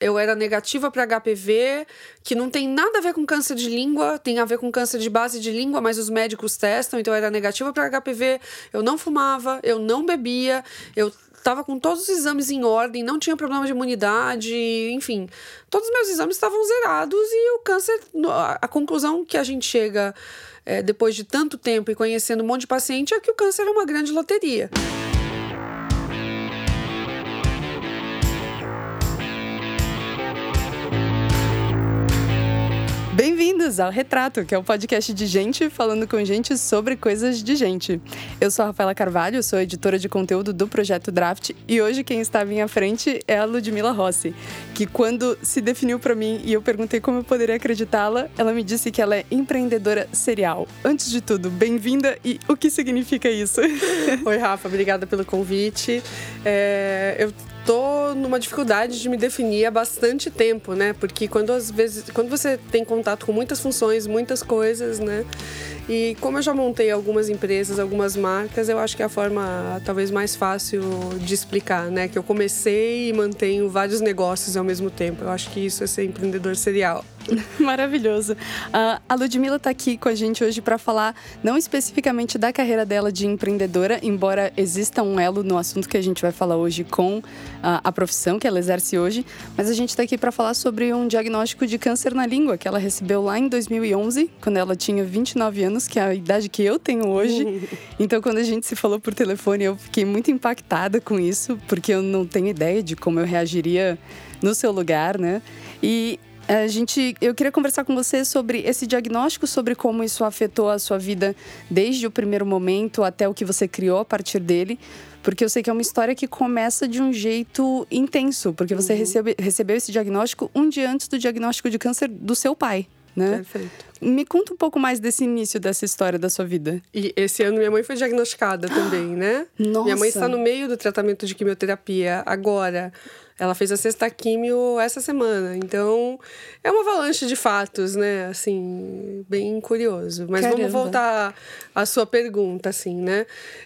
eu era negativa para HPV, que não tem nada a ver com câncer de língua, tem a ver com câncer de base de língua, mas os médicos testam, então eu era negativa para HPV, eu não fumava, eu não bebia, eu estava com todos os exames em ordem, não tinha problema de imunidade, enfim, todos os meus exames estavam zerados e o câncer, a conclusão que a gente chega é, depois de tanto tempo e conhecendo um monte de paciente é que o câncer é uma grande loteria. Bem-vindos ao Retrato, que é o um podcast de gente falando com gente sobre coisas de gente. Eu sou a Rafaela Carvalho, sou editora de conteúdo do Projeto Draft e hoje quem está à minha frente é a Ludmila Rossi, que quando se definiu para mim e eu perguntei como eu poderia acreditá-la, ela me disse que ela é empreendedora serial. Antes de tudo, bem-vinda e o que significa isso? Oi, Rafa, obrigada pelo convite. É, eu tô numa dificuldade de me definir há bastante tempo, né? Porque quando às vezes, quando você tem contato com muitas funções, muitas coisas, né? E como eu já montei algumas empresas, algumas marcas, eu acho que é a forma talvez mais fácil de explicar, né? Que eu comecei e mantenho vários negócios ao mesmo tempo. Eu acho que isso é ser empreendedor serial. Maravilhoso. Uh, a Ludmilla está aqui com a gente hoje para falar não especificamente da carreira dela de empreendedora, embora exista um elo no assunto que a gente vai falar hoje com uh, a profissão que ela exerce hoje, mas a gente está aqui para falar sobre um diagnóstico de câncer na língua que ela recebeu lá em 2011, quando ela tinha 29 anos, que é a idade que eu tenho hoje. Então, quando a gente se falou por telefone, eu fiquei muito impactada com isso, porque eu não tenho ideia de como eu reagiria no seu lugar, né? E a gente, eu queria conversar com você sobre esse diagnóstico, sobre como isso afetou a sua vida desde o primeiro momento até o que você criou a partir dele. Porque eu sei que é uma história que começa de um jeito intenso, porque você uhum. recebe, recebeu esse diagnóstico um dia antes do diagnóstico de câncer do seu pai, né? Perfeito. Me conta um pouco mais desse início dessa história da sua vida. E esse ano minha mãe foi diagnosticada também, né? Nossa. Minha mãe está no meio do tratamento de quimioterapia agora. Ela fez a sexta químio essa semana. Então, é uma avalanche de fatos, né? Assim, bem curioso. Mas Caramba. vamos voltar à sua pergunta, assim, né?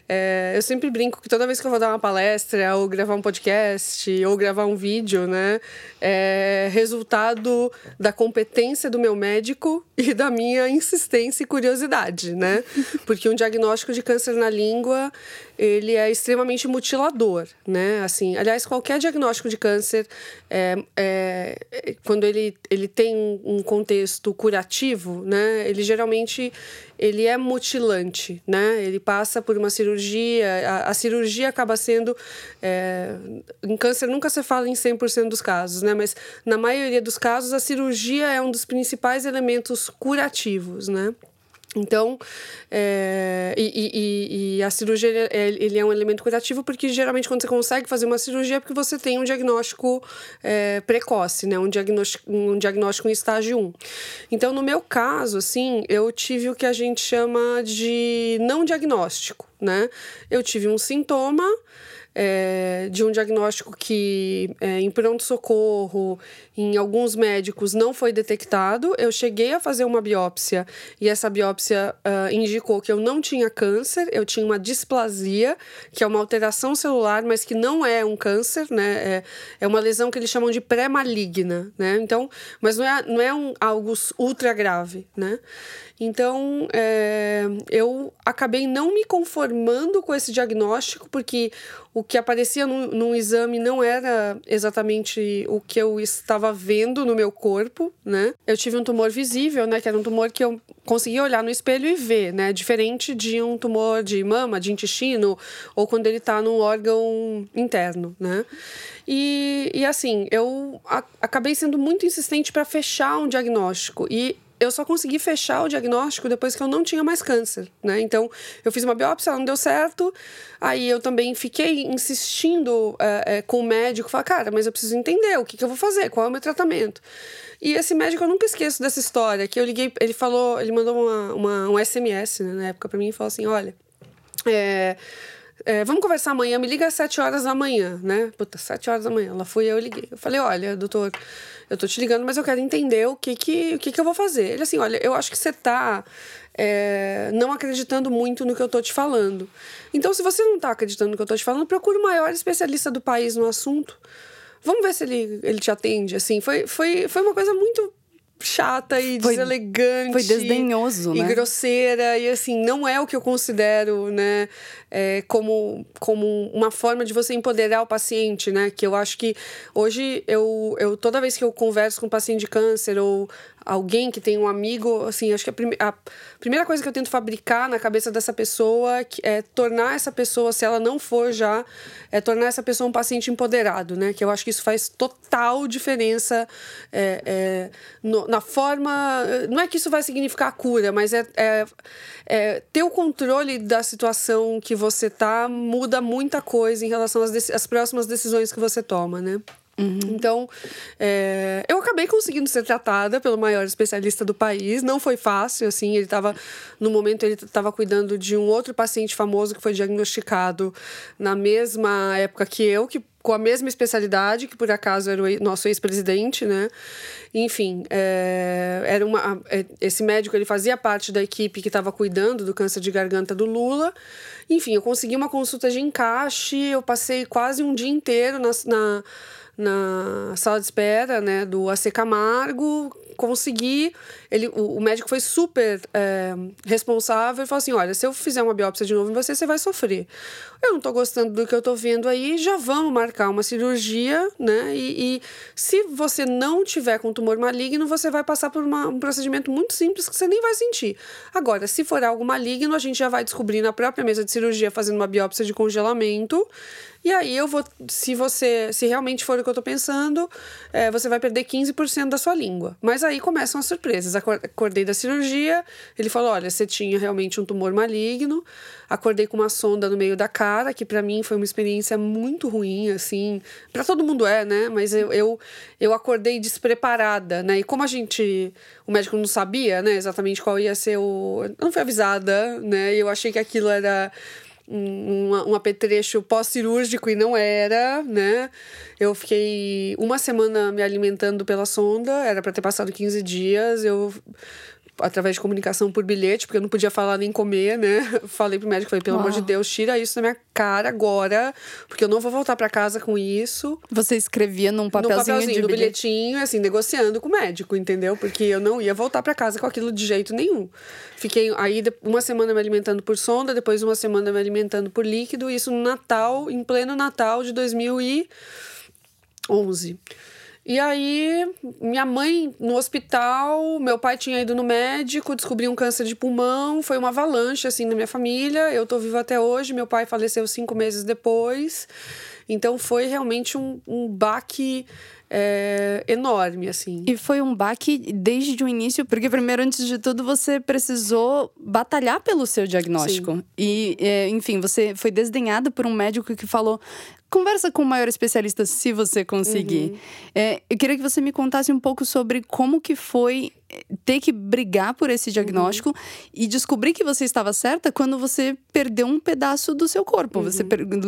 É, eu sempre brinco que toda vez que eu vou dar uma palestra, ou gravar um podcast, ou gravar um vídeo, né? É resultado da competência do meu médico e da minha insistência e curiosidade, né? Porque um diagnóstico de câncer na língua ele é extremamente mutilador, né? Assim, aliás, qualquer diagnóstico de câncer, é, é, quando ele, ele tem um contexto curativo, né? Ele geralmente ele é mutilante, né? Ele passa por uma cirurgia, a, a cirurgia acaba sendo... É, em câncer nunca se fala em 100% dos casos, né? Mas na maioria dos casos, a cirurgia é um dos principais elementos curativos, né? Então, é, e, e, e, a cirurgia ele é um elemento curativo porque geralmente quando você consegue fazer uma cirurgia é porque você tem um diagnóstico é, precoce, né? um, diagnóstico, um diagnóstico em estágio 1. Então, no meu caso, assim, eu tive o que a gente chama de não diagnóstico. Né? Eu tive um sintoma é, de um diagnóstico que é, em pronto-socorro, em alguns médicos, não foi detectado. Eu cheguei a fazer uma biópsia e essa biópsia uh, indicou que eu não tinha câncer, eu tinha uma displasia, que é uma alteração celular, mas que não é um câncer, né? É, é uma lesão que eles chamam de pré-maligna, né? Então, mas não é, não é um, algo ultra grave, né? Então, é, eu acabei não me conformando com esse diagnóstico, porque o que aparecia num, num, exame não era exatamente o que eu estava vendo no meu corpo, né? Eu tive um tumor visível, né? Que era um tumor que eu conseguia olhar no espelho e ver, né? Diferente de um tumor de mama, de intestino, ou quando ele está num órgão interno, né? E, e assim, eu a, acabei sendo muito insistente para fechar um diagnóstico. E eu só consegui fechar o diagnóstico depois que eu não tinha mais câncer, né? Então, eu fiz uma biópsia, ela não deu certo. Aí eu também fiquei insistindo é, é, com o médico, falar, cara, mas eu preciso entender o que, que eu vou fazer, qual é o meu tratamento. E esse médico, eu nunca esqueço dessa história, que eu liguei, ele falou, ele mandou uma, uma um SMS né, na época para mim e falou assim, olha, é, é, vamos conversar amanhã, me liga às 7 horas da manhã, né? Puta, 7 horas da manhã. Lá fui eu, liguei. Eu falei, olha, doutor, eu tô te ligando, mas eu quero entender o que que, o que, que eu vou fazer. Ele assim, olha, eu acho que você tá é, não acreditando muito no que eu tô te falando. Então, se você não tá acreditando no que eu tô te falando, procure o maior especialista do país no assunto vamos ver se ele, ele te atende, assim. Foi, foi, foi uma coisa muito chata e foi, deselegante. Foi desdenhoso, e né? grosseira. E assim, não é o que eu considero, né? É, como, como uma forma de você empoderar o paciente, né? Que eu acho que hoje eu, eu toda vez que eu converso com um paciente de câncer ou alguém que tem um amigo, assim, acho que a, prime a primeira coisa que eu tento fabricar na cabeça dessa pessoa é tornar essa pessoa, se ela não for já, é tornar essa pessoa um paciente empoderado, né? Que eu acho que isso faz total diferença é, é, no, na forma. Não é que isso vai significar cura, mas é, é, é ter o controle da situação que você tá muda muita coisa em relação às, às próximas decisões que você toma, né? Uhum. Então, é, eu acabei conseguindo ser tratada pelo maior especialista do país. Não foi fácil, assim. Ele estava, no momento, ele estava cuidando de um outro paciente famoso que foi diagnosticado na mesma época que eu, que com a mesma especialidade, que por acaso era o nosso ex-presidente, né? Enfim, é, era uma, é, esse médico ele fazia parte da equipe que estava cuidando do câncer de garganta do Lula. Enfim, eu consegui uma consulta de encaixe, eu passei quase um dia inteiro na, na na sala de espera né, do AC Camargo, consegui. Ele, o, o médico foi super é, responsável e falou assim: olha, se eu fizer uma biópsia de novo em você, você vai sofrer. Eu não estou gostando do que eu estou vendo aí, já vamos marcar uma cirurgia, né? E, e, se você não tiver com tumor maligno, você vai passar por uma, um procedimento muito simples que você nem vai sentir. Agora, se for algo maligno, a gente já vai descobrir na própria mesa de cirurgia, fazendo uma biópsia de congelamento. E aí eu vou, se você, se realmente for o que eu estou pensando, é, você vai perder 15% da sua língua. Mas aí começam as surpresas. Acordei da cirurgia, ele falou: olha, você tinha realmente um tumor maligno. Acordei com uma sonda no meio da cara, que para mim foi uma experiência muito ruim, assim. para todo mundo é, né? Mas eu, eu, eu acordei despreparada, né? E como a gente. O médico não sabia, né, exatamente qual ia ser o. Eu não fui avisada, né? Eu achei que aquilo era um, um apetrecho pós-cirúrgico e não era, né? Eu fiquei uma semana me alimentando pela sonda, era para ter passado 15 dias. Eu através de comunicação por bilhete, porque eu não podia falar nem comer, né? Falei pro médico, falei, pelo Uau. amor de Deus, tira isso da minha cara agora, porque eu não vou voltar para casa com isso. Você escrevia num papelzinho, num papelzinho de bilhetinho, assim, negociando com o médico, entendeu? Porque eu não ia voltar para casa com aquilo de jeito nenhum. Fiquei aí uma semana me alimentando por sonda, depois uma semana me alimentando por líquido, isso no Natal, em pleno Natal de 2011. E aí, minha mãe no hospital, meu pai tinha ido no médico, descobriu um câncer de pulmão, foi uma avalanche, assim, na minha família. Eu tô viva até hoje, meu pai faleceu cinco meses depois. Então, foi realmente um, um baque é, enorme, assim. E foi um baque desde o início, porque primeiro, antes de tudo, você precisou batalhar pelo seu diagnóstico. Sim. E, é, enfim, você foi desdenhado por um médico que falou: conversa com o maior especialista se você conseguir. Uhum. É, eu queria que você me contasse um pouco sobre como que foi é, ter que brigar por esse diagnóstico uhum. e descobrir que você estava certa quando você perdeu um pedaço do seu corpo. Uhum. Você,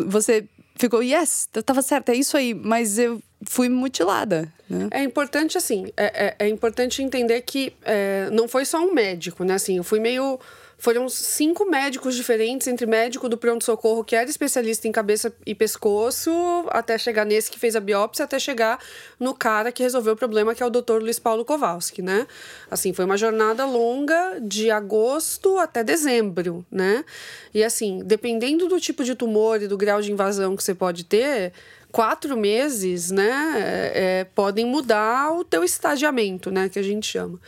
você ficou, yes, eu estava certa, é isso aí, mas eu fui mutilada. Né? É importante, assim, é, é, é importante entender que é, não foi só um médico, né? Assim, eu fui meio foram cinco médicos diferentes, entre médico do pronto-socorro, que era especialista em cabeça e pescoço, até chegar nesse que fez a biópsia, até chegar no cara que resolveu o problema, que é o Dr. Luiz Paulo Kowalski, né? Assim, foi uma jornada longa de agosto até dezembro, né? E assim, dependendo do tipo de tumor e do grau de invasão que você pode ter, quatro meses, né, é, podem mudar o teu estadiamento, né, que a gente chama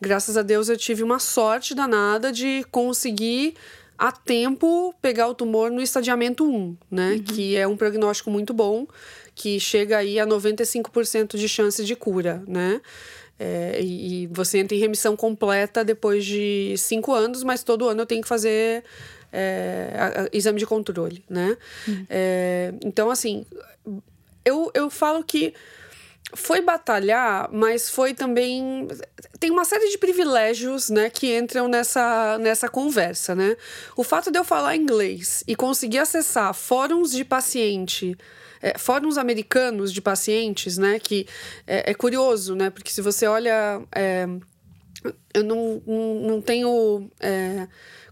graças a Deus eu tive uma sorte danada de conseguir a tempo pegar o tumor no estadiamento 1, né? Uhum. Que é um prognóstico muito bom, que chega aí a 95% de chance de cura, né? É, e, você entra em remissão completa depois de cinco anos, mas todo ano eu tenho que fazer é, a, a, exame de controle, né? Uhum. É, então, assim, eu, eu falo que foi batalhar, mas foi também tem uma série de privilégios, né, que entram nessa nessa conversa, né? O fato de eu falar inglês e conseguir acessar fóruns de paciente é, fóruns americanos de pacientes, né? Que é, é, curioso, né? Porque se você olha é, eu não, não, não tenho é,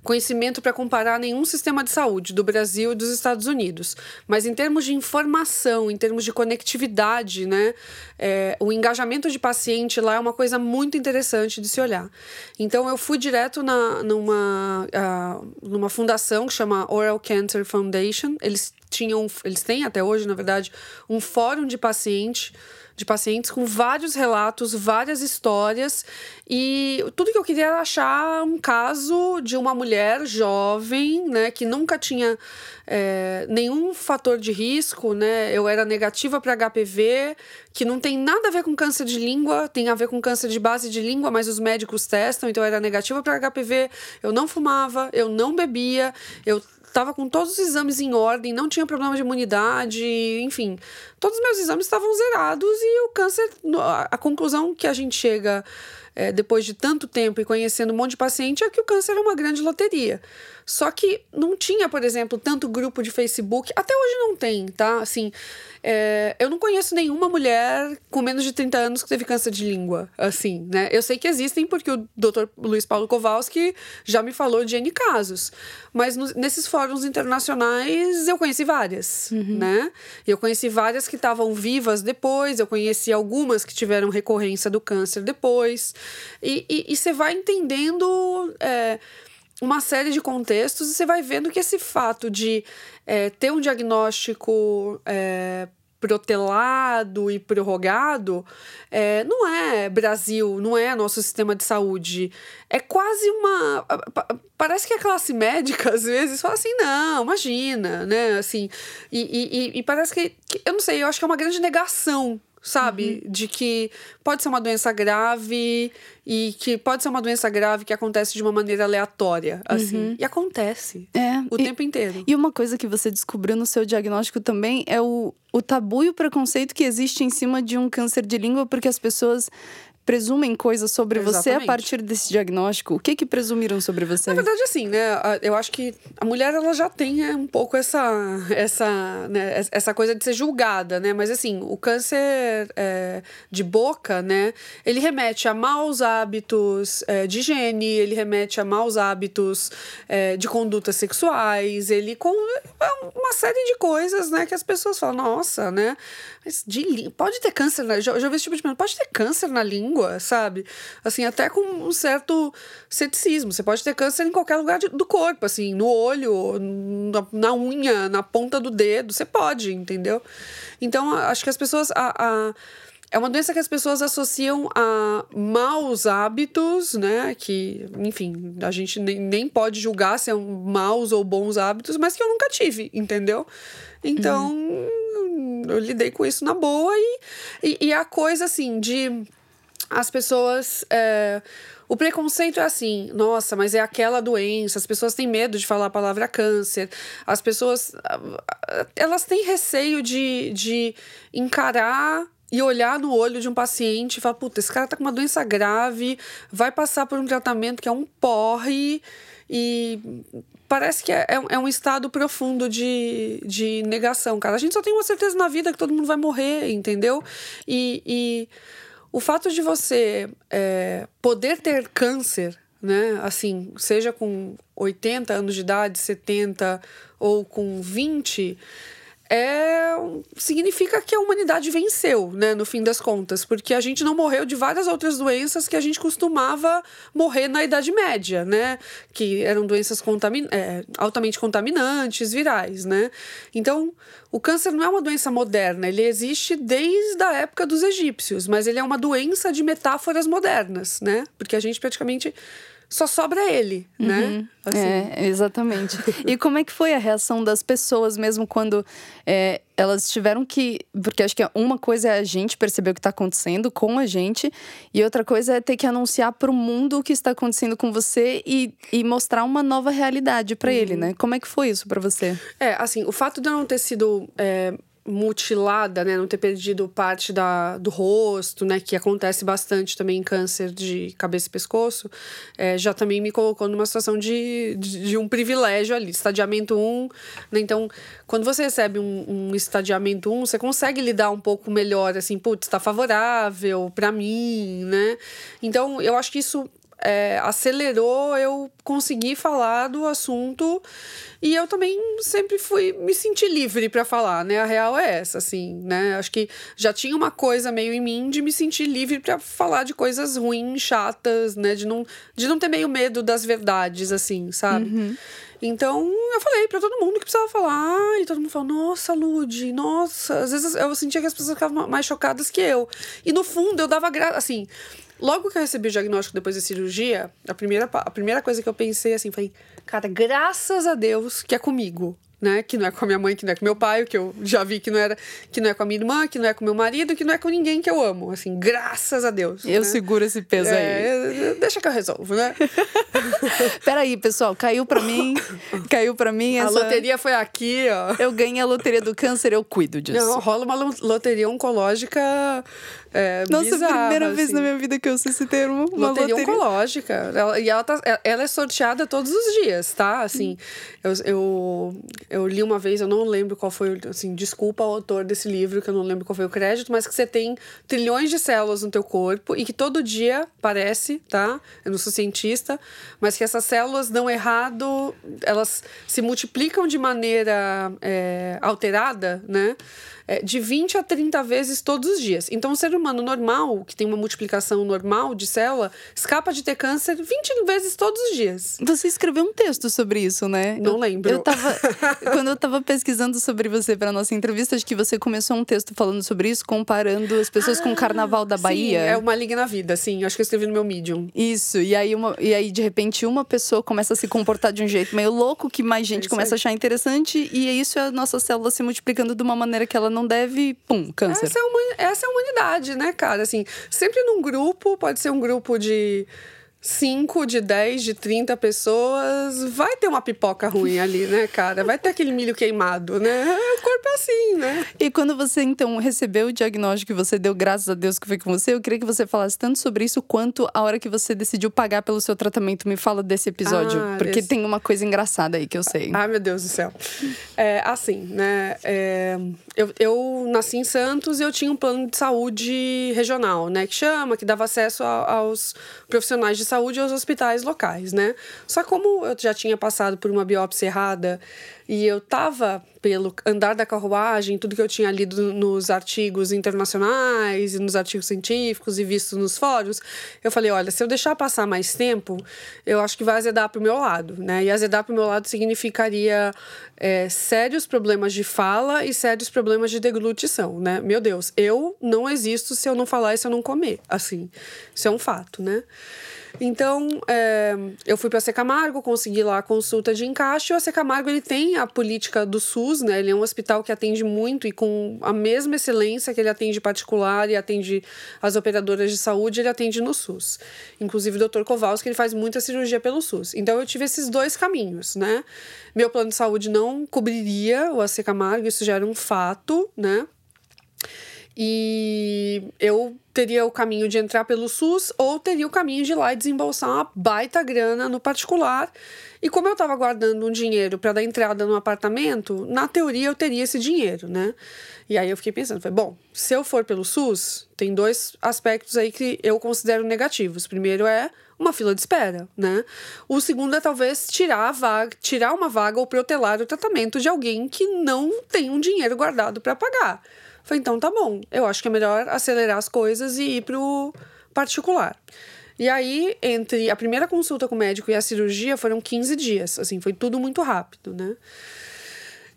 conhecimento para comparar nenhum sistema de saúde do Brasil e dos Estados Unidos. Mas em termos de informação, em termos de conectividade, né, é, o engajamento de paciente lá é uma coisa muito interessante de se olhar. Então eu fui direto na, numa, uh, numa fundação que chama Oral Cancer Foundation. Eles tinham, eles têm até hoje, na verdade, um fórum de paciente de pacientes com vários relatos, várias histórias. E tudo que eu queria era achar um caso de uma mulher jovem, né, que nunca tinha é, nenhum fator de risco, né? Eu era negativa para HPV, que não tem nada a ver com câncer de língua, tem a ver com câncer de base de língua, mas os médicos testam, então eu era negativa para HPV, eu não fumava, eu não bebia, eu estava com todos os exames em ordem, não tinha problema de imunidade, enfim, todos os meus exames estavam zerados e o câncer, a conclusão que a gente chega é, depois de tanto tempo e conhecendo um monte de paciente é que o câncer é uma grande loteria. Só que não tinha, por exemplo, tanto grupo de Facebook, até hoje não tem, tá? Assim, é, eu não conheço nenhuma mulher com menos de 30 anos que teve câncer de língua, assim, né? Eu sei que existem porque o Dr. Luiz Paulo Kowalski já me falou de N casos. Mas no, nesses fóruns internacionais eu conheci várias, uhum. né? Eu conheci várias que estavam vivas depois, eu conheci algumas que tiveram recorrência do câncer depois. E você vai entendendo. É, uma série de contextos e você vai vendo que esse fato de é, ter um diagnóstico é, protelado e prorrogado é, não é Brasil, não é nosso sistema de saúde. É quase uma. Parece que a classe médica, às vezes, fala assim: não, imagina, né? Assim, e, e, e parece que, que. Eu não sei, eu acho que é uma grande negação sabe? Uhum. De que pode ser uma doença grave e que pode ser uma doença grave que acontece de uma maneira aleatória, assim. Uhum. E acontece. É. O e, tempo inteiro. E uma coisa que você descobriu no seu diagnóstico também é o, o tabu e o preconceito que existe em cima de um câncer de língua, porque as pessoas presumem coisas sobre Exatamente. você a partir desse diagnóstico? O que que presumiram sobre você? Na verdade, assim, né? Eu acho que a mulher ela já tem é, um pouco essa essa né, essa coisa de ser julgada, né? Mas assim, o câncer é, de boca, né? Ele remete a maus hábitos é, de higiene, ele remete a maus hábitos é, de condutas sexuais, ele com é uma série de coisas, né? Que as pessoas falam, nossa, né? Mas de, pode ter câncer, né? Já, já vi esse tipo de pode ter câncer na língua, sabe? Assim, até com um certo ceticismo. Você pode ter câncer em qualquer lugar de, do corpo, assim, no olho, na, na, unha, na ponta do dedo. Você pode, entendeu? Então, acho que as pessoas. A, a, é uma doença que as pessoas associam a maus hábitos, né? Que, enfim, a gente nem, nem pode julgar se é um maus ou bons hábitos, mas que eu nunca tive, entendeu? Então. Uhum eu lidei com isso na boa e, e, e a coisa assim de as pessoas. É, o preconceito é assim, nossa, mas é aquela doença, as pessoas têm medo de falar a palavra câncer, as pessoas. Elas têm receio de, de encarar e olhar no olho de um paciente e falar: puta, esse cara tá com uma doença grave, vai passar por um tratamento que é um porre e parece que é, é, é um estado profundo de, de negação, cara. A gente só tem uma certeza na vida que todo mundo vai morrer, entendeu? E, e o fato de você é, poder ter câncer, né? Assim, seja com 80 anos de idade, 70 ou com 20 é, significa que a humanidade venceu, né, no fim das contas, porque a gente não morreu de várias outras doenças que a gente costumava morrer na Idade Média, né, que eram doenças contamin é, altamente contaminantes, virais, né. Então, o câncer não é uma doença moderna, ele existe desde a época dos egípcios, mas ele é uma doença de metáforas modernas, né, porque a gente praticamente só sobra ele, né? uhum. Assim. É, exatamente. e como é que foi a reação das pessoas mesmo quando é, elas tiveram que. Porque acho que uma coisa é a gente perceber o que está acontecendo com a gente, e outra coisa é ter que anunciar para o mundo o que está acontecendo com você e, e mostrar uma nova realidade para uhum. ele, né? Como é que foi isso para você? É, assim, o fato de eu não ter sido é, mutilada, né, não ter perdido parte da, do rosto, né, que acontece bastante também em câncer de cabeça e pescoço, é, já também me colocou numa situação de, de, de um privilégio ali, estadiamento 1, né, então quando você recebe um, um estadiamento 1, você consegue lidar um pouco melhor, assim, putz, está favorável para mim, né, então eu acho que isso é, acelerou eu conseguir falar do assunto e eu também sempre fui me sentir livre para falar, né? A real é essa, assim, né? Acho que já tinha uma coisa meio em mim de me sentir livre para falar de coisas ruins, chatas, né? De não, de não ter meio medo das verdades, assim, sabe? Uhum. Então, eu falei para todo mundo que precisava falar, e todo mundo falou: Nossa, Lud, nossa. Às vezes eu sentia que as pessoas ficavam mais chocadas que eu. E no fundo, eu dava graça, assim. Logo que eu recebi o diagnóstico depois da cirurgia, a primeira, a primeira coisa que eu pensei, assim, foi: Cara, graças a Deus que é comigo né? Que não é com a minha mãe, que não é com meu pai, que eu já vi que não era, que não é com a minha irmã, que não é com meu marido, que não é com ninguém que eu amo, assim, graças a Deus. Eu né? seguro esse peso é, aí. Deixa que eu resolvo, né? Peraí, pessoal, caiu para mim, caiu para mim essa... A loteria foi aqui, ó. Eu ganhei a loteria do câncer, eu cuido disso. Não, rola uma loteria oncológica é, Nossa, bizarra, primeira assim. vez na minha vida que eu uso esse termo. Uma Loteria, loteria oncológica. Ela, e ela, tá, ela é sorteada todos os dias, tá? Assim, eu, eu, eu li uma vez, eu não lembro qual foi, assim, desculpa ao autor desse livro, que eu não lembro qual foi o crédito, mas que você tem trilhões de células no teu corpo e que todo dia parece, tá? Eu não sou cientista, mas que essas células dão errado, elas se multiplicam de maneira é, alterada, né? É, de 20 a 30 vezes todos os dias. Então, o ser humano normal, que tem uma multiplicação normal de célula, escapa de ter câncer 20 vezes todos os dias. Você escreveu um texto sobre isso, né? Não eu, lembro. Eu tava, quando eu estava pesquisando sobre você para nossa entrevista, acho que você começou um texto falando sobre isso, comparando as pessoas ah, com o Carnaval da Bahia. Sim, é uma liga na vida, sim. Acho que eu escrevi no meu Medium. Isso. E aí, uma, e aí, de repente, uma pessoa começa a se comportar de um jeito meio louco que mais gente é começa a achar interessante. E isso é a nossa célula se multiplicando de uma maneira que ela não deve, pum, câncer. Essa é, uma, essa é a humanidade, né, cara? Assim, sempre num grupo, pode ser um grupo de 5, de 10, de 30 pessoas, vai ter uma pipoca ruim ali, né, cara? Vai ter aquele milho queimado, né? O corpo é assim, né? E quando você, então, recebeu o diagnóstico que você deu, graças a Deus que foi com você, eu queria que você falasse tanto sobre isso quanto a hora que você decidiu pagar pelo seu tratamento. Me fala desse episódio, ah, porque esse... tem uma coisa engraçada aí que eu sei. Ai, meu Deus do céu. É, assim, né? É, eu, eu nasci em Santos e eu tinha um plano de saúde regional, né? Que chama, que dava acesso a, aos profissionais de saúde aos hospitais locais, né? Só como eu já tinha passado por uma biópsia errada e eu tava pelo andar da carruagem, tudo que eu tinha lido nos artigos internacionais e nos artigos científicos e visto nos fóruns, eu falei, olha, se eu deixar passar mais tempo, eu acho que vai azedar para o meu lado, né? E azedar para o meu lado significaria é, sérios problemas de fala e sérios problemas de deglutição, né? Meu Deus, eu não existo se eu não falar e se eu não comer, assim, isso é um fato, né? Então, é, eu fui para a Camargo, consegui lá a consulta de encaixe. O Camargo ele tem a política do SUS, né? Ele é um hospital que atende muito e com a mesma excelência que ele atende particular e atende as operadoras de saúde, ele atende no SUS. Inclusive o Dr. Kowalski, ele faz muita cirurgia pelo SUS. Então, eu tive esses dois caminhos, né? Meu plano de saúde não cobriria o AC Camargo, isso já era um fato, né? E eu teria o caminho de entrar pelo SUS ou teria o caminho de ir lá e desembolsar uma baita grana no particular. E como eu estava guardando um dinheiro para dar entrada no apartamento, na teoria eu teria esse dinheiro, né? E aí eu fiquei pensando, foi bom, se eu for pelo SUS, tem dois aspectos aí que eu considero negativos. Primeiro é uma fila de espera, né? O segundo é talvez tirar a vaga, tirar uma vaga ou protelar o tratamento de alguém que não tem um dinheiro guardado para pagar. Falei, então tá bom, eu acho que é melhor acelerar as coisas e ir pro particular. E aí, entre a primeira consulta com o médico e a cirurgia, foram 15 dias. Assim, foi tudo muito rápido, né?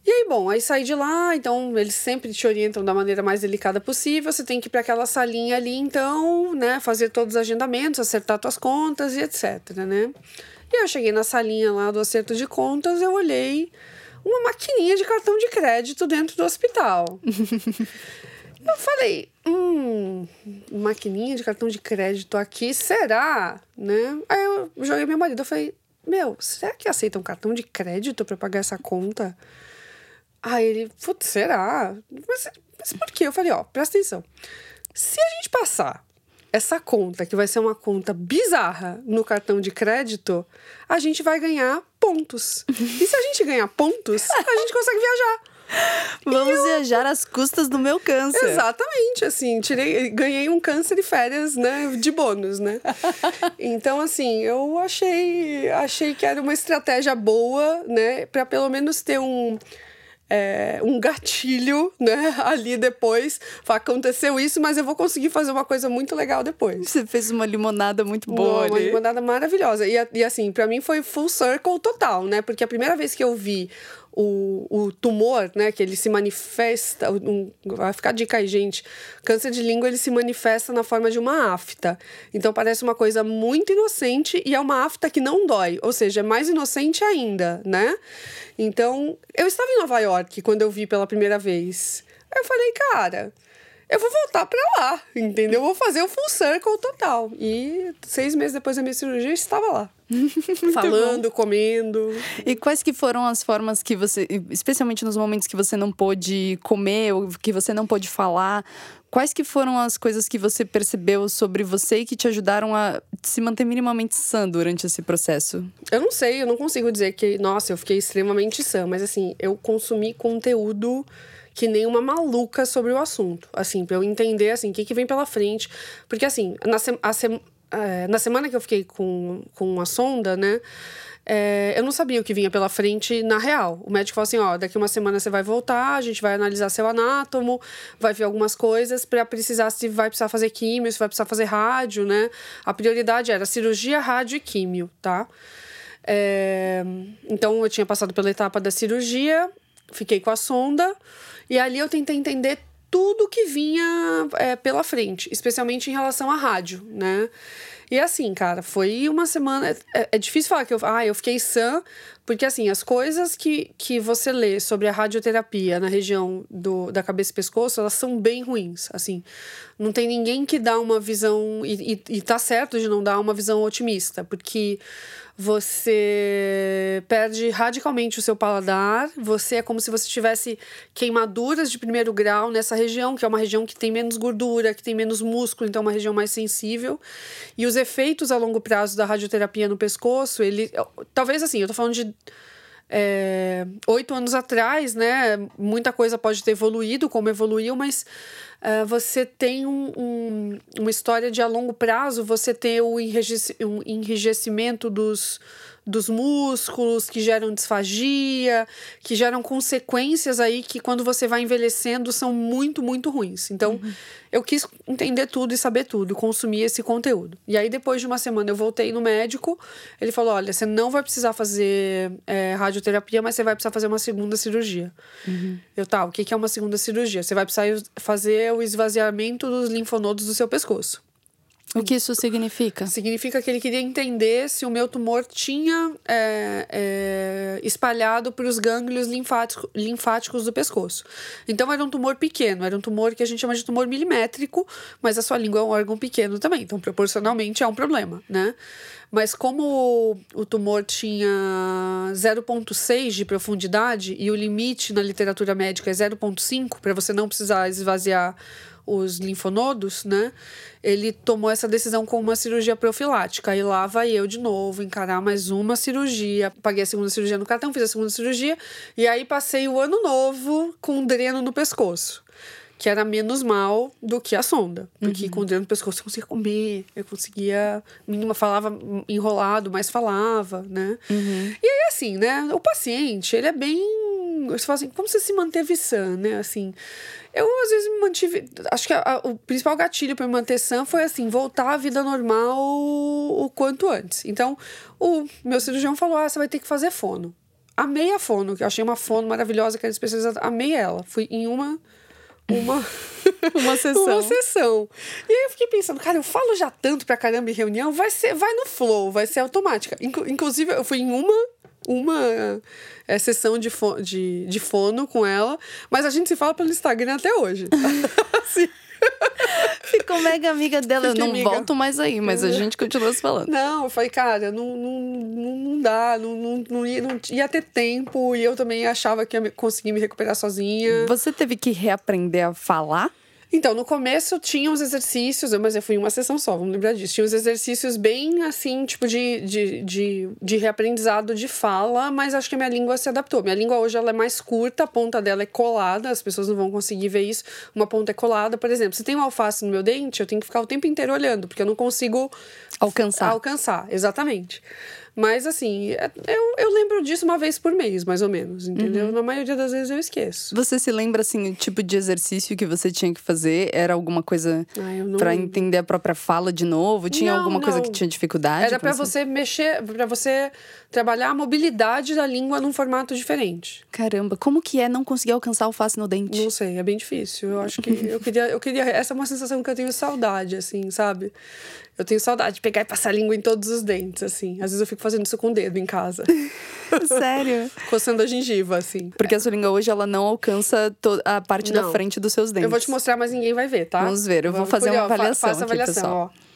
E aí, bom, aí saí de lá, então eles sempre te orientam da maneira mais delicada possível. Você tem que ir para aquela salinha ali, então, né, fazer todos os agendamentos, acertar tuas contas e etc, né? E eu cheguei na salinha lá do acerto de contas, eu olhei, uma maquininha de cartão de crédito dentro do hospital. Eu falei, hum, maquininha de cartão de crédito aqui, será? Né? Aí eu joguei meu marido, eu falei, meu, será que aceitam cartão de crédito para pagar essa conta? Aí ele, putz, será? Mas, mas por quê? Eu falei, ó, presta atenção. Se a gente passar essa conta, que vai ser uma conta bizarra no cartão de crédito, a gente vai ganhar pontos. E se a gente ganhar pontos, a gente consegue viajar. Vamos eu... viajar às custas do meu câncer. Exatamente, assim, tirei, ganhei um câncer de férias, né, de bônus, né? então, assim, eu achei, achei que era uma estratégia boa, né, para pelo menos ter um é, um gatilho, né, ali depois. Aconteceu isso, mas eu vou conseguir fazer uma coisa muito legal depois. Você fez uma limonada muito boa. Uma, uma limonada maravilhosa. E, e assim, para mim foi full circle total, né? Porque a primeira vez que eu vi o, o tumor, né, que ele se manifesta, um, vai ficar dica aí, gente, câncer de língua ele se manifesta na forma de uma afta. Então parece uma coisa muito inocente e é uma afta que não dói, ou seja, é mais inocente ainda, né? Então, eu estava em Nova York quando eu vi pela primeira vez. Aí eu falei, cara, eu vou voltar para lá, entendeu? Eu vou fazer o full circle total. E seis meses depois da minha cirurgia, eu estava lá. falando, bom. comendo. E quais que foram as formas que você, especialmente nos momentos que você não pôde comer ou que você não pôde falar, quais que foram as coisas que você percebeu sobre você e que te ajudaram a se manter minimamente sã durante esse processo? Eu não sei, eu não consigo dizer que, nossa, eu fiquei extremamente sã, mas assim, eu consumi conteúdo que nem uma maluca sobre o assunto, assim, para eu entender, assim, o que, que vem pela frente. Porque, assim, na, se se é, na semana que eu fiquei com, com a sonda, né, é, eu não sabia o que vinha pela frente na real. O médico falou assim: ó, daqui uma semana você vai voltar, a gente vai analisar seu anátomo, vai ver algumas coisas para precisar se vai precisar fazer químio, se vai precisar fazer rádio, né? A prioridade era cirurgia, rádio e químio, tá? É, então eu tinha passado pela etapa da cirurgia, fiquei com a sonda. E ali eu tentei entender tudo que vinha é, pela frente, especialmente em relação à rádio, né? E assim, cara, foi uma semana. É, é, difícil falar que eu, ah, eu fiquei sã, porque assim, as coisas que, que você lê sobre a radioterapia na região do, da cabeça e pescoço, elas são bem ruins. Assim, não tem ninguém que dá uma visão. E, e, e tá certo de não dar uma visão otimista, porque você perde radicalmente o seu paladar, você é como se você tivesse queimaduras de primeiro grau nessa região, que é uma região que tem menos gordura, que tem menos músculo, então é uma região mais sensível. E os efeitos a longo prazo da radioterapia no pescoço, ele. Talvez assim, eu tô falando de é, oito anos atrás, né? Muita coisa pode ter evoluído, como evoluiu, mas uh, você tem um, um, uma história de a longo prazo, você tem o enrijecimento dos dos músculos, que geram disfagia, que geram consequências aí que quando você vai envelhecendo são muito, muito ruins. Então, uhum. eu quis entender tudo e saber tudo, consumir esse conteúdo. E aí, depois de uma semana, eu voltei no médico, ele falou: olha, você não vai precisar fazer é, radioterapia, mas você vai precisar fazer uma segunda cirurgia. Uhum. Eu, tá, o que é uma segunda cirurgia? Você vai precisar fazer o esvaziamento dos linfonodos do seu pescoço. O que isso significa? Significa que ele queria entender se o meu tumor tinha é, é, espalhado para os gânglios linfático, linfáticos do pescoço. Então era um tumor pequeno, era um tumor que a gente chama de tumor milimétrico, mas a sua língua é um órgão pequeno também, então proporcionalmente é um problema, né? Mas como o tumor tinha 0,6 de profundidade e o limite na literatura médica é 0,5, para você não precisar esvaziar os linfonodos, né? Ele tomou essa decisão com uma cirurgia profilática. E lá vai eu de novo encarar mais uma cirurgia. Paguei a segunda cirurgia no cartão, fiz a segunda cirurgia. E aí passei o ano novo com um dreno no pescoço que era menos mal do que a sonda. Porque uhum. com o dreno no pescoço eu conseguia comer, eu conseguia. Mínima falava enrolado, mas falava, né? Uhum. E aí, assim, né? O paciente, ele é bem. Você fala assim, como você se manteve sã, né? Assim, eu, às vezes, me mantive. Acho que a, a, o principal gatilho para me manter sã foi assim: voltar à vida normal o, o quanto antes. Então, o meu cirurgião falou: ah, você vai ter que fazer fono. Amei a fono, que eu achei uma fono maravilhosa, que era especializada. Amei ela. Fui em uma. Uma, uma sessão. uma sessão. E aí eu fiquei pensando, cara, eu falo já tanto pra caramba em reunião, vai ser, vai no flow, vai ser automática. Inclusive, eu fui em uma uma é, sessão de, fo de, de fono com ela, mas a gente se fala pelo Instagram até hoje. assim. Ficou mega amiga dela. Fiquei eu não amiga. volto mais aí, mas a é. gente continua se falando. Não, eu falei, cara, não, não, não, não dá, não, não, não, ia, não ia ter tempo e eu também achava que ia conseguir me recuperar sozinha. Você teve que reaprender a falar? Então, no começo tinha os exercícios, mas eu fui em uma sessão só, vamos lembrar disso. Tinha os exercícios bem assim, tipo de, de, de, de reaprendizado de fala, mas acho que a minha língua se adaptou. Minha língua hoje ela é mais curta, a ponta dela é colada, as pessoas não vão conseguir ver isso. Uma ponta é colada, por exemplo, se tem um alface no meu dente, eu tenho que ficar o tempo inteiro olhando, porque eu não consigo alcançar. Alcançar, exatamente. Mas, assim, é, eu, eu lembro disso uma vez por mês, mais ou menos, entendeu? Uhum. Na maioria das vezes eu esqueço. Você se lembra, assim, o tipo de exercício que você tinha que fazer? Era alguma coisa ah, para entender a própria fala de novo? Tinha não, alguma não. coisa que tinha dificuldade? Era para você mexer, para você trabalhar a mobilidade da língua num formato diferente. Caramba, como que é não conseguir alcançar o face no dente? Não sei, é bem difícil. Eu acho que eu queria, eu queria. Essa é uma sensação que eu tenho saudade, assim, sabe? Eu tenho saudade de pegar e passar a língua em todos os dentes, assim. Às vezes eu fico fazendo isso com o dedo em casa. Sério? Coçando a gengiva, assim. Porque a sua língua hoje, ela não alcança a parte não. da frente dos seus dentes. Eu vou te mostrar, mas ninguém vai ver, tá? Vamos ver, eu vou fazer uma avaliação. Faça avaliação, aqui, pessoal. ó.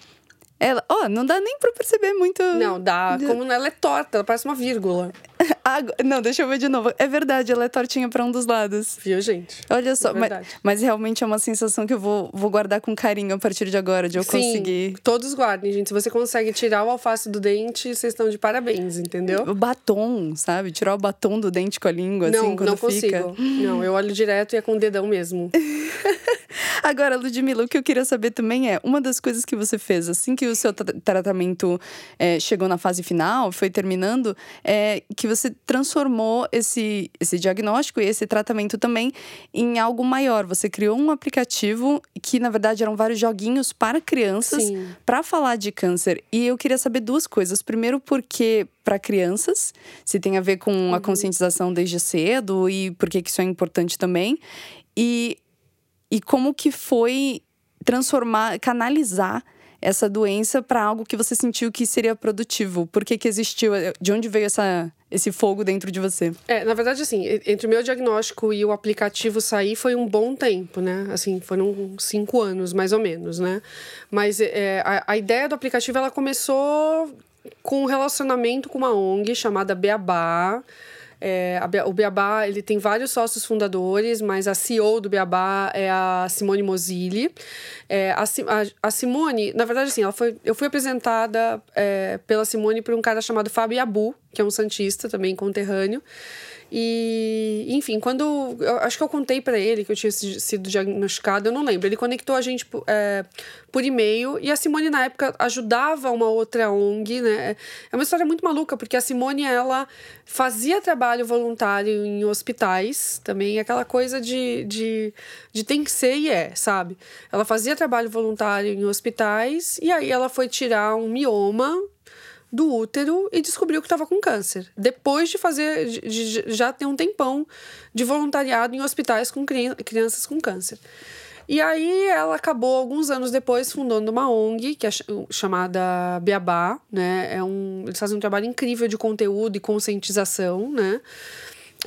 Ela, ó, não dá nem pra perceber muito. Não, dá. Como ela é torta, ela parece uma vírgula. não, deixa eu ver de novo. É verdade, ela é tortinha pra um dos lados. Viu, gente? Olha só, é mas, mas, realmente é uma sensação que eu vou, vou guardar com carinho a partir de agora, de eu Sim, conseguir. Todos guardem, gente. Se você consegue tirar o alface do dente, vocês estão de parabéns, entendeu? O batom, sabe? Tirar o batom do dente com a língua, não, assim, quando não fica. Consigo. Não, eu olho direto e é com o dedão mesmo. Agora, Ludmilla, o que eu queria saber também é: uma das coisas que você fez assim que o seu tratamento é, chegou na fase final, foi terminando, é que você transformou esse, esse diagnóstico e esse tratamento também em algo maior. Você criou um aplicativo que, na verdade, eram vários joguinhos para crianças para falar de câncer. E eu queria saber duas coisas. Primeiro, porque para crianças, se tem a ver com a uhum. conscientização desde cedo e por que isso é importante também. E e como que foi transformar, canalizar essa doença para algo que você sentiu que seria produtivo? Por que, que existiu? De onde veio essa, esse fogo dentro de você? É, na verdade, assim, entre o meu diagnóstico e o aplicativo sair foi um bom tempo, né? Assim, foram cinco anos, mais ou menos, né? Mas é, a, a ideia do aplicativo, ela começou com um relacionamento com uma ONG chamada Beabá, é, a, o Beabá ele tem vários sócios fundadores, mas a CEO do Beabá é a Simone Mosilli. É, a, a, a, Simone, na verdade, assim, ela foi, eu fui apresentada é, pela Simone por um cara chamado Fábio Abu, que é um santista também conterrâneo. E, enfim, quando. Eu acho que eu contei para ele que eu tinha sido diagnosticado, eu não lembro. Ele conectou a gente é, por e-mail e a Simone, na época, ajudava uma outra ONG, né? É uma história muito maluca, porque a Simone, ela fazia trabalho voluntário em hospitais também, aquela coisa de, de, de tem que ser e é, sabe? Ela fazia trabalho voluntário em hospitais e aí ela foi tirar um mioma do útero e descobriu que estava com câncer. Depois de fazer, de, de, já ter um tempão de voluntariado em hospitais com crianças com câncer. E aí ela acabou, alguns anos depois, fundando uma ONG, que é chamada Beabá, né? É um, eles fazem um trabalho incrível de conteúdo e conscientização, né?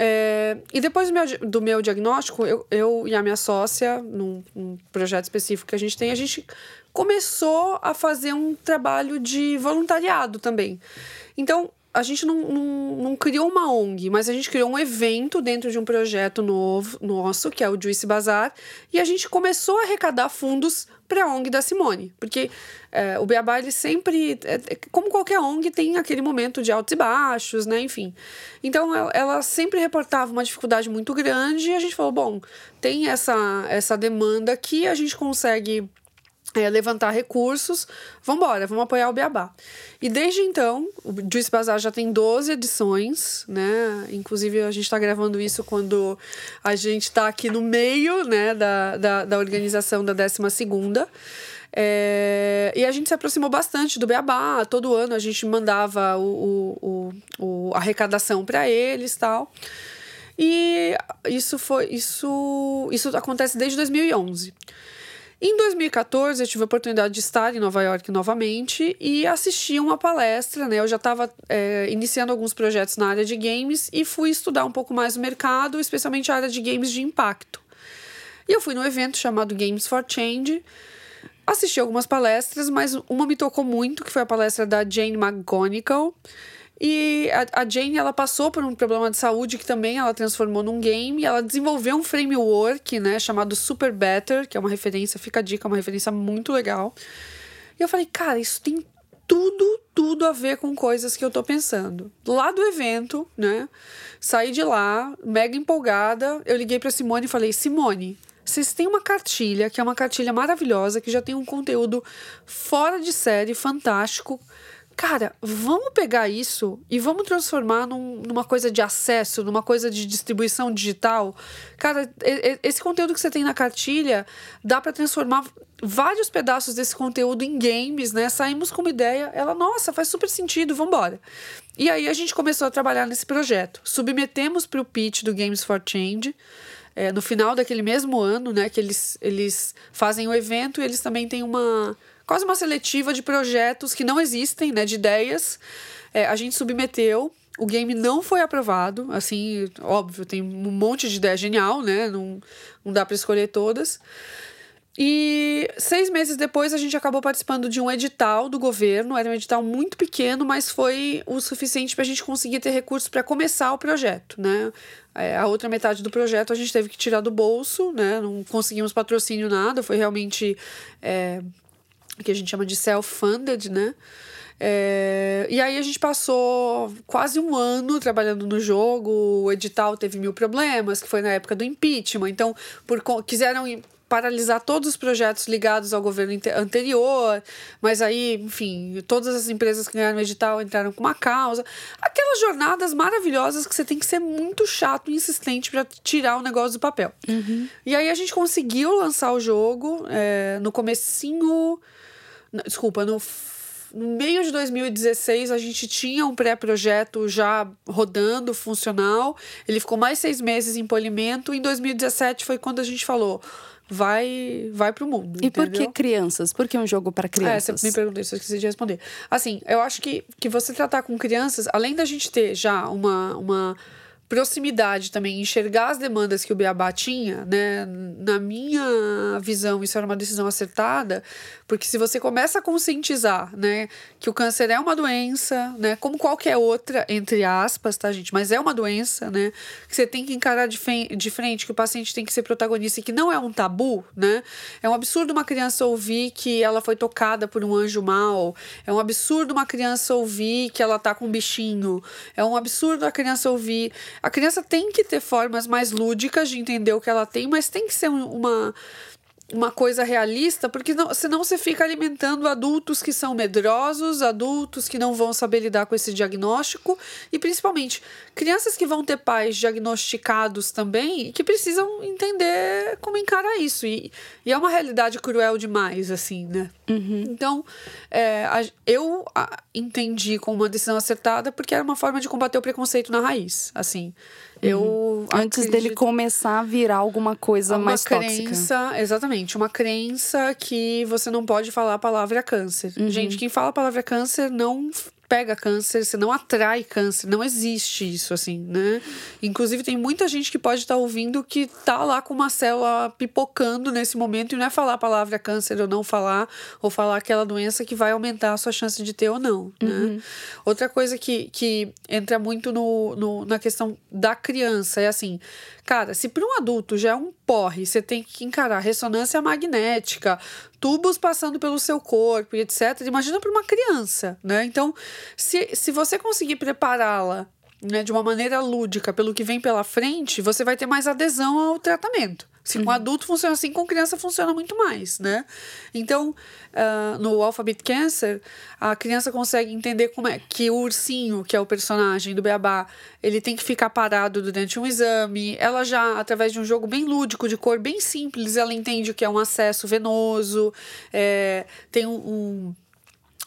É, e depois do meu, do meu diagnóstico, eu, eu e a minha sócia, num, num, projeto específico que a gente tem, a gente começou a fazer um trabalho de voluntariado também. Então, a gente não, não, não, criou uma ONG, mas a gente criou um evento dentro de um projeto novo nosso, que é o Juice Bazar, e a gente começou a arrecadar fundos para a ONG da Simone, porque é, o Beabá, ele sempre, é, é, como qualquer ONG, tem aquele momento de altos e baixos, né, enfim. Então, ela, ela, sempre reportava uma dificuldade muito grande e a gente falou, bom, tem essa, essa demanda aqui, a gente consegue é, levantar recursos, vamos embora, vamos apoiar o Beabá. E desde então, o Juice Bazar já tem 12 edições, né? Inclusive, a gente está gravando isso quando a gente está aqui no meio né, da, da, da organização da 12 segunda. É, e a gente se aproximou bastante do Beabá. Todo ano a gente mandava o, o, o, o arrecadação para eles tal. E isso foi isso isso acontece desde 2011. Em 2014, eu tive a oportunidade de estar em Nova York novamente e assistir uma palestra, né? Eu já estava é, iniciando alguns projetos na área de games e fui estudar um pouco mais o mercado, especialmente a área de games de impacto. E eu fui num evento chamado Games for Change, assisti algumas palestras, mas uma me tocou muito, que foi a palestra da Jane McGonigal, E a, Jane, ela passou por um problema de saúde que também ela transformou num game. ela desenvolveu um framework, né, chamado Super Better, que é uma referência, fica a dica, uma referência muito legal. E eu falei, cara, isso tem tudo, tudo a ver com coisas que eu tô pensando. Lá do evento, né, saí de lá, mega empolgada, eu liguei pra Simone e falei, Simone, vocês têm uma cartilha, que é uma cartilha maravilhosa, que já tem um conteúdo fora de série, fantástico, cara, vamos pegar isso e vamos transformar num, numa coisa de acesso, numa coisa de distribuição digital. Cara, esse conteúdo que você tem na cartilha dá para transformar vários pedaços desse conteúdo em games, né? Saímos com uma ideia, ela, nossa, faz super sentido, vamos embora. E aí a gente começou a trabalhar nesse projeto. Submetemos para o pitch do Games for Change. É, no final daquele mesmo ano, né, que eles, eles fazem o evento e eles também têm uma quase uma seletiva de projetos que não existem, né, de ideias. É, a gente submeteu, o game não foi aprovado, assim, óbvio, tem um monte de ideia genial, né, não, não dá para escolher todas. E seis meses depois a gente acabou participando de um edital do governo. Era um edital muito pequeno, mas foi o suficiente para a gente conseguir ter recursos para começar o projeto, né? É, a outra metade do projeto a gente teve que tirar do bolso, né? Não conseguimos patrocínio nada, foi realmente é, que a gente chama de self-funded, né? É, e aí a gente passou quase um ano trabalhando no jogo. O edital teve mil problemas, que foi na época do impeachment. Então, por, quiseram paralisar todos os projetos ligados ao governo anterior, mas aí, enfim, todas as empresas que ganharam o edital entraram com uma causa. Aquelas jornadas maravilhosas que você tem que ser muito chato e insistente para tirar o negócio do papel. Uhum. E aí a gente conseguiu lançar o jogo é, no comecinho Desculpa, no, no meio de 2016 a gente tinha um pré-projeto já rodando, funcional. Ele ficou mais seis meses em polimento. Em 2017 foi quando a gente falou vai vai pro mundo. E entendeu? por que crianças? Por que um jogo para crianças? É, você me perguntou isso, eu esqueci de responder. Assim, eu acho que, que você tratar com crianças, além da gente ter já uma, uma proximidade também, enxergar as demandas que o Beabá tinha, né? Na minha visão, isso era uma decisão acertada, porque se você começa a conscientizar, né, que o câncer é uma doença, né, como qualquer outra, entre aspas, tá, gente, mas é uma doença, né, que você tem que encarar de, de frente, que o paciente tem que ser protagonista e que não é um tabu, né? É um absurdo uma criança ouvir que ela foi tocada por um anjo mal, é um absurdo uma criança ouvir que ela tá com um bichinho, é um absurdo a criança ouvir a criança tem que ter formas mais lúdicas de entender o que ela tem, mas tem que ser uma uma coisa realista, porque não, senão você fica alimentando adultos que são medrosos, adultos que não vão saber lidar com esse diagnóstico e principalmente crianças que vão ter pais diagnosticados também e que precisam entender como encarar isso. E, e é uma realidade cruel demais, assim, né? Uhum. Então, é, a, eu a, entendi como uma decisão acertada porque era uma forma de combater o preconceito na raiz, assim. Eu uhum. Antes dele começar a virar alguma coisa uma mais crença, tóxica. Exatamente, uma crença que você não pode falar a palavra câncer. Uhum. Gente, quem fala a palavra câncer não pega câncer, você não atrai câncer, não existe isso assim, né? Inclusive tem muita gente que pode estar tá ouvindo que tá lá com uma célula pipocando nesse momento e não é falar a palavra câncer ou não falar, ou falar aquela doença que vai aumentar a sua chance de ter ou não, né? Uhum. Outra coisa que, que entra muito no, no, na questão da criança é assim, cara, se para um adulto já é um porre, você tem que encarar ressonância magnética, tubos passando pelo seu corpo e etc. Imagina para uma criança, né? Então, se, se você conseguir prepará-la né, de uma maneira lúdica pelo que vem pela frente, você vai ter mais adesão ao tratamento. Se com uhum. adulto funciona assim, com criança funciona muito mais, né? Então, uh, no Alphabet Cancer, a criança consegue entender como é que o ursinho, que é o personagem do Beabá, ele tem que ficar parado durante um exame. Ela já, através de um jogo bem lúdico, de cor bem simples, ela entende o que é um acesso venoso, é, tem um, um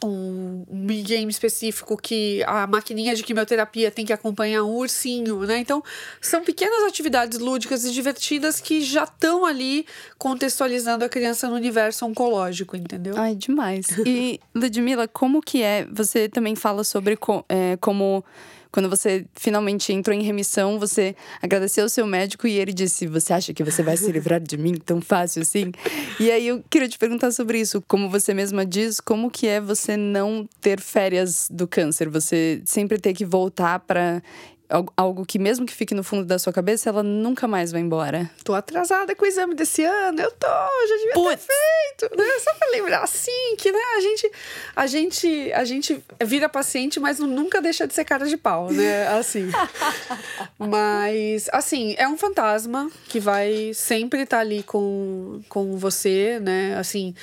um, game específico que a maquininha de quimioterapia tem que acompanhar um ursinho, né? Então, são pequenas atividades lúdicas e divertidas que já estão ali contextualizando a criança no universo oncológico, entendeu? Ai, demais. E, Ludmilla, como que é? Você também fala sobre é, como quando você finalmente entrou em remissão, você agradeceu ao seu médico e ele disse: Você acha que você vai se livrar de mim tão fácil assim? E aí eu queria te perguntar sobre isso. Como você mesma diz, como que é você não ter férias do câncer? Você sempre ter que voltar para algo que mesmo que fique no fundo da sua cabeça, ela nunca mais vai embora. Tô atrasada com o exame desse ano, eu tô, já devia Puts. ter feito, né? Só pra lembrar assim que, né, a gente a gente a gente vira paciente, mas nunca deixa de ser cara de pau, né? Assim. mas assim, é um fantasma que vai sempre estar tá ali com com você, né? Assim,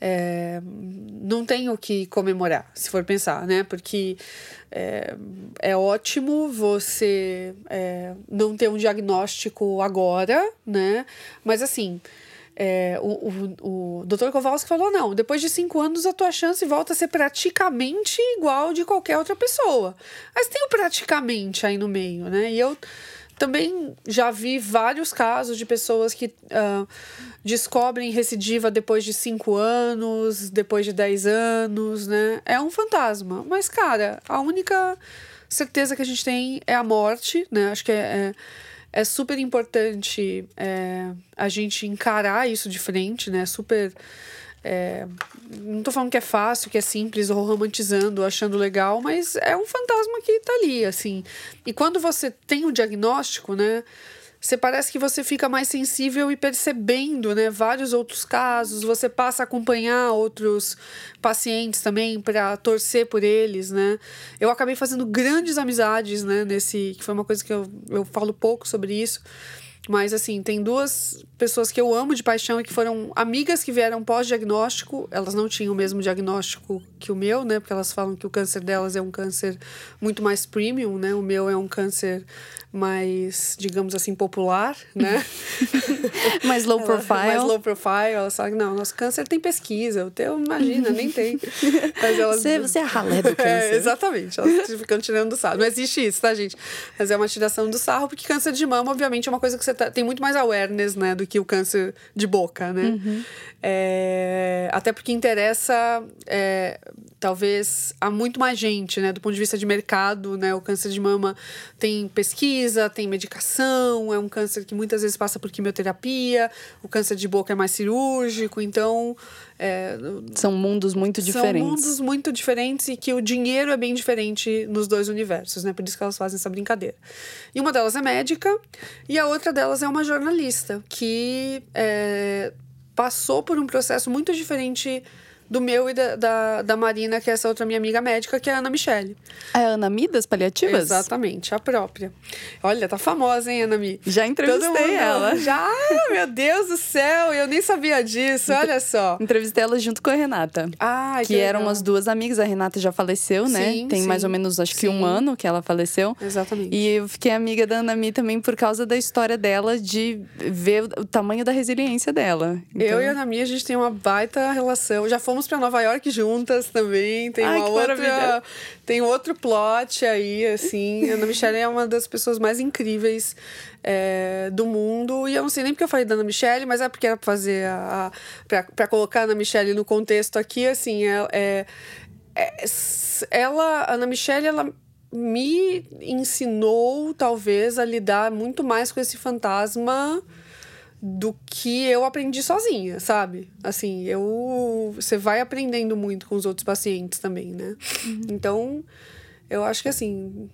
é, não tem o que comemorar, se for pensar, né? Porque é, é ótimo você é, não ter um diagnóstico agora, né? Mas assim. É, o, o, o Dr. Kowalski falou: não, depois de cinco anos a tua chance volta a ser praticamente igual de qualquer outra pessoa. Mas tem o praticamente aí no meio, né? E eu também já vi vários casos de pessoas que uh, descobrem recidiva depois de 5 anos, depois de 10 anos, né? É um fantasma. Mas, cara, a única certeza que a gente tem é a morte, né? Acho que é, é, é super importante é, a gente encarar isso de frente, né? Super é, não tô falando que é fácil, que é simples, ou romantizando, achando legal, mas é um fantasma que tá ali, assim. E quando você tem o diagnóstico, né? Você parece que você fica mais sensível e percebendo, né, vários outros casos. Você passa a acompanhar outros pacientes também para torcer por eles, né? Eu acabei fazendo grandes amizades, né, nesse que foi uma coisa que eu, eu falo pouco sobre isso mas, assim, tem duas pessoas que eu amo de paixão e que foram amigas que vieram pós-diagnóstico. Elas não tinham o mesmo diagnóstico que o meu, né? Porque elas falam que o câncer delas é um câncer muito mais premium, né? O meu é um câncer mais, digamos assim, popular, né? mais low profile. mais low profile. Ela sabe, não, nosso câncer tem pesquisa, o teu, imagina, nem tem. Mas elas, você, você é ralé do é, câncer. É, exatamente, elas ficam tirando do sarro. Não existe isso, tá, gente? Mas é uma tiração do sarro, porque câncer de mama, obviamente, é uma coisa que você tá, tem muito mais awareness, né, do que o câncer de boca, né? Uhum. É, até porque interessa, é, talvez, a muito mais gente, né? Do ponto de vista de mercado, né? O câncer de mama tem pesquisa, tem medicação, é um câncer que muitas vezes passa por quimioterapia, o câncer de boca é mais cirúrgico, então... É, são mundos muito diferentes. São mundos muito diferentes e que o dinheiro é bem diferente nos dois universos, né? Por isso que elas fazem essa brincadeira. E uma delas é médica e a outra delas é uma jornalista que... É, passou por um processo muito diferente do meu e da, da, da, Marina, que é essa outra minha amiga médica, que é a Ana Michele. É a Ana Mi das paliativas? Exatamente, a própria. Olha, tá famosa, hein, Ana Mi? Já entrevistei ela. Já? Meu Deus do céu, eu nem sabia disso, olha só. Entrevistei ela junto com a Renata. Ah, que, que eram as duas amigas. A Renata já faleceu, né? Sim, Tem sim. mais ou menos, acho sim. que um ano que ela faleceu. Exatamente. E eu fiquei amiga da Ana Mi também por causa da história dela, de ver o tamanho da resiliência dela. Então... Eu e a Ana Mi, a gente tem uma baita relação. Já fomos fomos para Nova York juntas também. Tem Ai, uma outra. Maravilha. Tem outro plot aí, assim. A Ana Michelle é uma das pessoas mais incríveis é, do mundo. E eu não sei nem porque eu falei da Ana Michelle, mas é porque era pra fazer a. a para colocar a Ana Michelle no contexto aqui, assim, é, é, é ela, a Ana Michelle, ela me ensinou, talvez, a lidar muito mais com esse fantasma do que eu aprendi sozinha, sabe? Assim, eu você vai aprendendo muito com os outros pacientes também, né? Uhum. Então, eu acho que assim,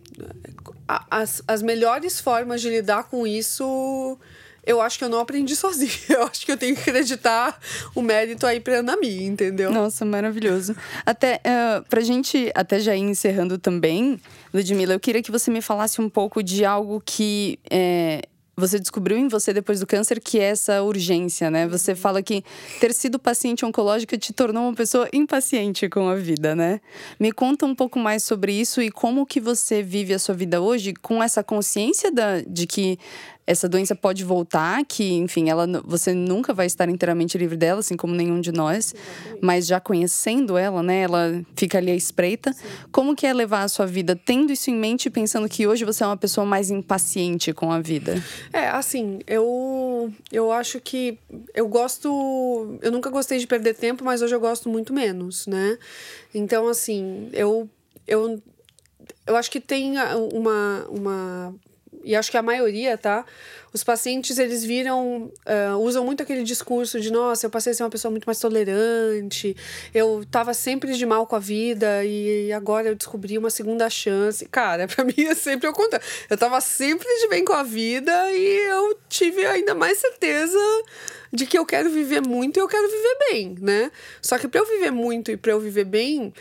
as, as melhores formas de lidar com isso, eu acho que eu não aprendi sozinha. Eu acho que eu tenho que acreditar o mérito aí pra Anami, entendeu? Nossa, maravilhoso. Até uh, pra gente até já ir encerrando também, Ludmilla, eu queria que você me falasse um pouco de algo que é, você descobriu em você depois do câncer que é essa urgência, né? Você uhum. fala que ter sido paciente oncológica te tornou uma pessoa impaciente com a vida, né? Me conta um pouco mais sobre isso e como que você vive a sua vida hoje com essa consciência da, de que essa doença pode voltar, que, enfim, ela, você nunca vai estar inteiramente livre dela, assim como nenhum de nós, mas já conhecendo ela, né, ela fica ali à espreita. Sim. Como que é levar a sua vida tendo isso em mente, pensando que hoje você é uma pessoa mais impaciente com a vida? É, assim, eu, eu acho que eu gosto, eu nunca gostei de perder tempo, mas hoje eu gosto muito menos, né? Então, assim, eu, eu eu acho que tem uma, uma e acho que a maioria, tá? Os pacientes, eles viram, uh, usam muito aquele discurso de, nossa, eu passei a ser uma pessoa muito mais tolerante, eu tava sempre de mal com a vida e agora eu descobri uma segunda chance. Cara, pra mim é sempre o contrário. Eu tava sempre de bem com a vida e eu tive ainda mais certeza de que eu quero viver muito e eu quero viver bem, né? Só que para eu viver muito e para eu viver bem,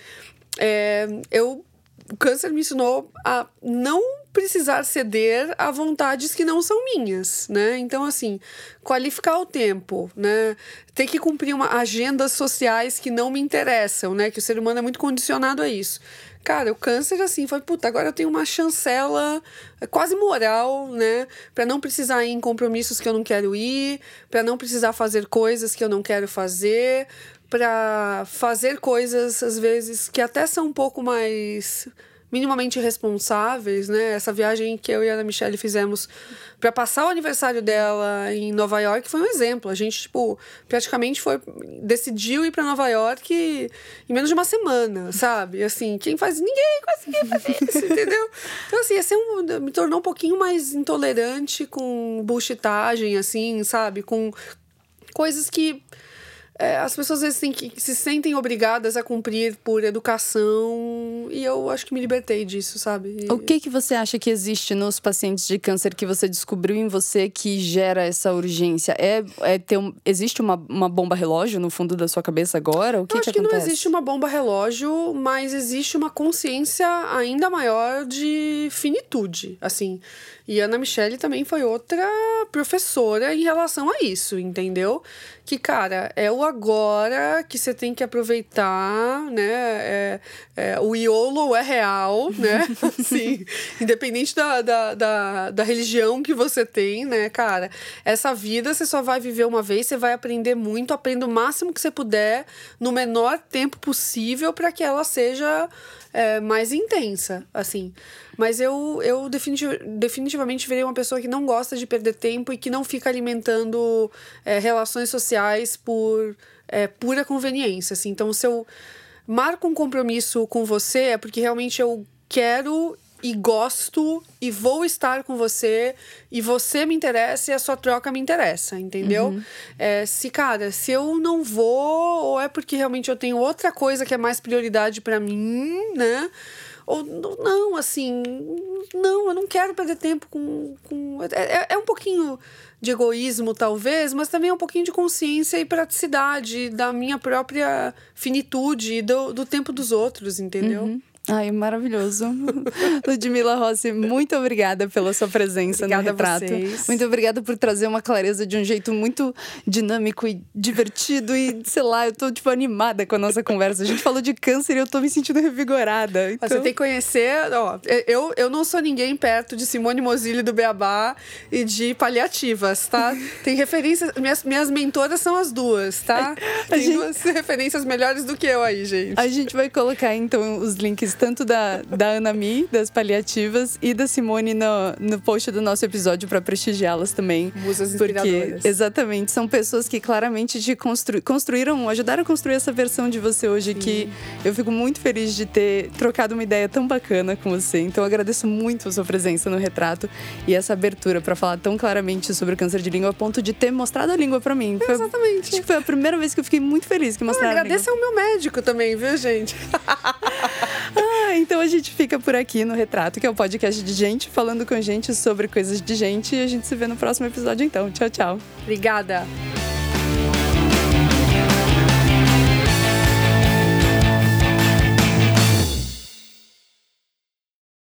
é, eu o câncer me ensinou a não precisar ceder a vontades que não são minhas, né? Então, assim, qualificar o tempo, né? Ter que cumprir uma agendas sociais que não me interessam, né? Que o ser humano é muito condicionado a isso. Cara, o câncer, assim, foi, puta, agora eu tenho uma chancela quase moral, né? Pra não precisar ir em compromissos que eu não quero ir, para não precisar fazer coisas que eu não quero fazer, para fazer coisas, às vezes, que até são um pouco mais minimamente responsáveis, né? Essa viagem que eu e a Ana Michelle fizemos para passar o aniversário dela em Nova York foi um exemplo. A gente, tipo, praticamente foi decidiu ir para Nova York em menos de uma semana, sabe? Assim, quem faz ninguém conseguia fazer isso, entendeu? Então assim, esse um, me tornou um pouquinho mais intolerante com bullshitagem assim, sabe? Com coisas que é, as pessoas às vezes têm que, se sentem obrigadas a cumprir por educação e eu acho que me libertei disso, sabe? E... O que que você acha que existe nos pacientes de câncer que você descobriu em você que gera essa urgência? É, é ter um, existe uma, uma bomba relógio no fundo da sua cabeça agora? O que eu acho que, que não existe uma bomba relógio, mas existe uma consciência ainda maior de finitude, assim. E Ana Michele também foi outra professora em relação a isso, entendeu? Que, cara, é o agora que você tem que aproveitar, né? É, é, o iolo é real, né? Sim, independente da, da, da, da religião que você tem, né, cara? Essa vida você só vai viver uma vez, você vai aprender muito, aprenda o máximo que você puder no menor tempo possível para que ela seja é, mais intensa, assim. Mas eu, eu definitiv definitivamente virei uma pessoa que não gosta de perder tempo e que não fica alimentando é, relações sociais por é, pura conveniência, assim. Então, se eu marco um compromisso com você, é porque realmente eu quero e gosto e vou estar com você e você me interessa e a sua troca me interessa, entendeu? Uhum. É, se, cara, se eu não vou, ou é porque realmente eu tenho outra coisa que é mais prioridade para mim, né? Ou não, assim, não, eu não quero perder tempo com. com é, é, é um pouquinho de egoísmo, talvez, mas também é um pouquinho de consciência e praticidade da minha própria finitude e do, do tempo dos outros, entendeu? Uhum. Ai, maravilhoso. Ludmila Rossi, muito obrigada pela sua presença obrigada no retrato. Muito obrigada por trazer uma clareza de um jeito muito dinâmico e divertido e, sei lá, eu tô tipo animada com a nossa conversa. A gente falou de câncer e eu tô me sentindo revigorada. Então... Você tem que conhecer, ó, eu, eu não sou ninguém perto de Simone Mozilli do Beabá e de paliativas, tá? Tem referências, minhas, minhas mentoras são as duas, tá? Tem gente... duas referências melhores do que eu aí, gente. A gente vai colocar então os links tanto da, da Ana Mi, das paliativas, e da Simone no, no post do nosso episódio para prestigiá-las também. Musas porque Exatamente, são pessoas que claramente te constru, construíram, ajudaram a construir essa versão de você hoje, Sim. que eu fico muito feliz de ter trocado uma ideia tão bacana com você. Então, eu agradeço muito a sua presença no retrato e essa abertura para falar tão claramente sobre o câncer de língua, a ponto de ter mostrado a língua para mim. Foi, Exatamente. Acho que foi a primeira vez que eu fiquei muito feliz que mostraram. Agradeço ao meu médico também, viu, gente? Ah, então a gente fica por aqui no Retrato, que é o podcast de gente falando com gente sobre coisas de gente. E a gente se vê no próximo episódio, então. Tchau, tchau. Obrigada.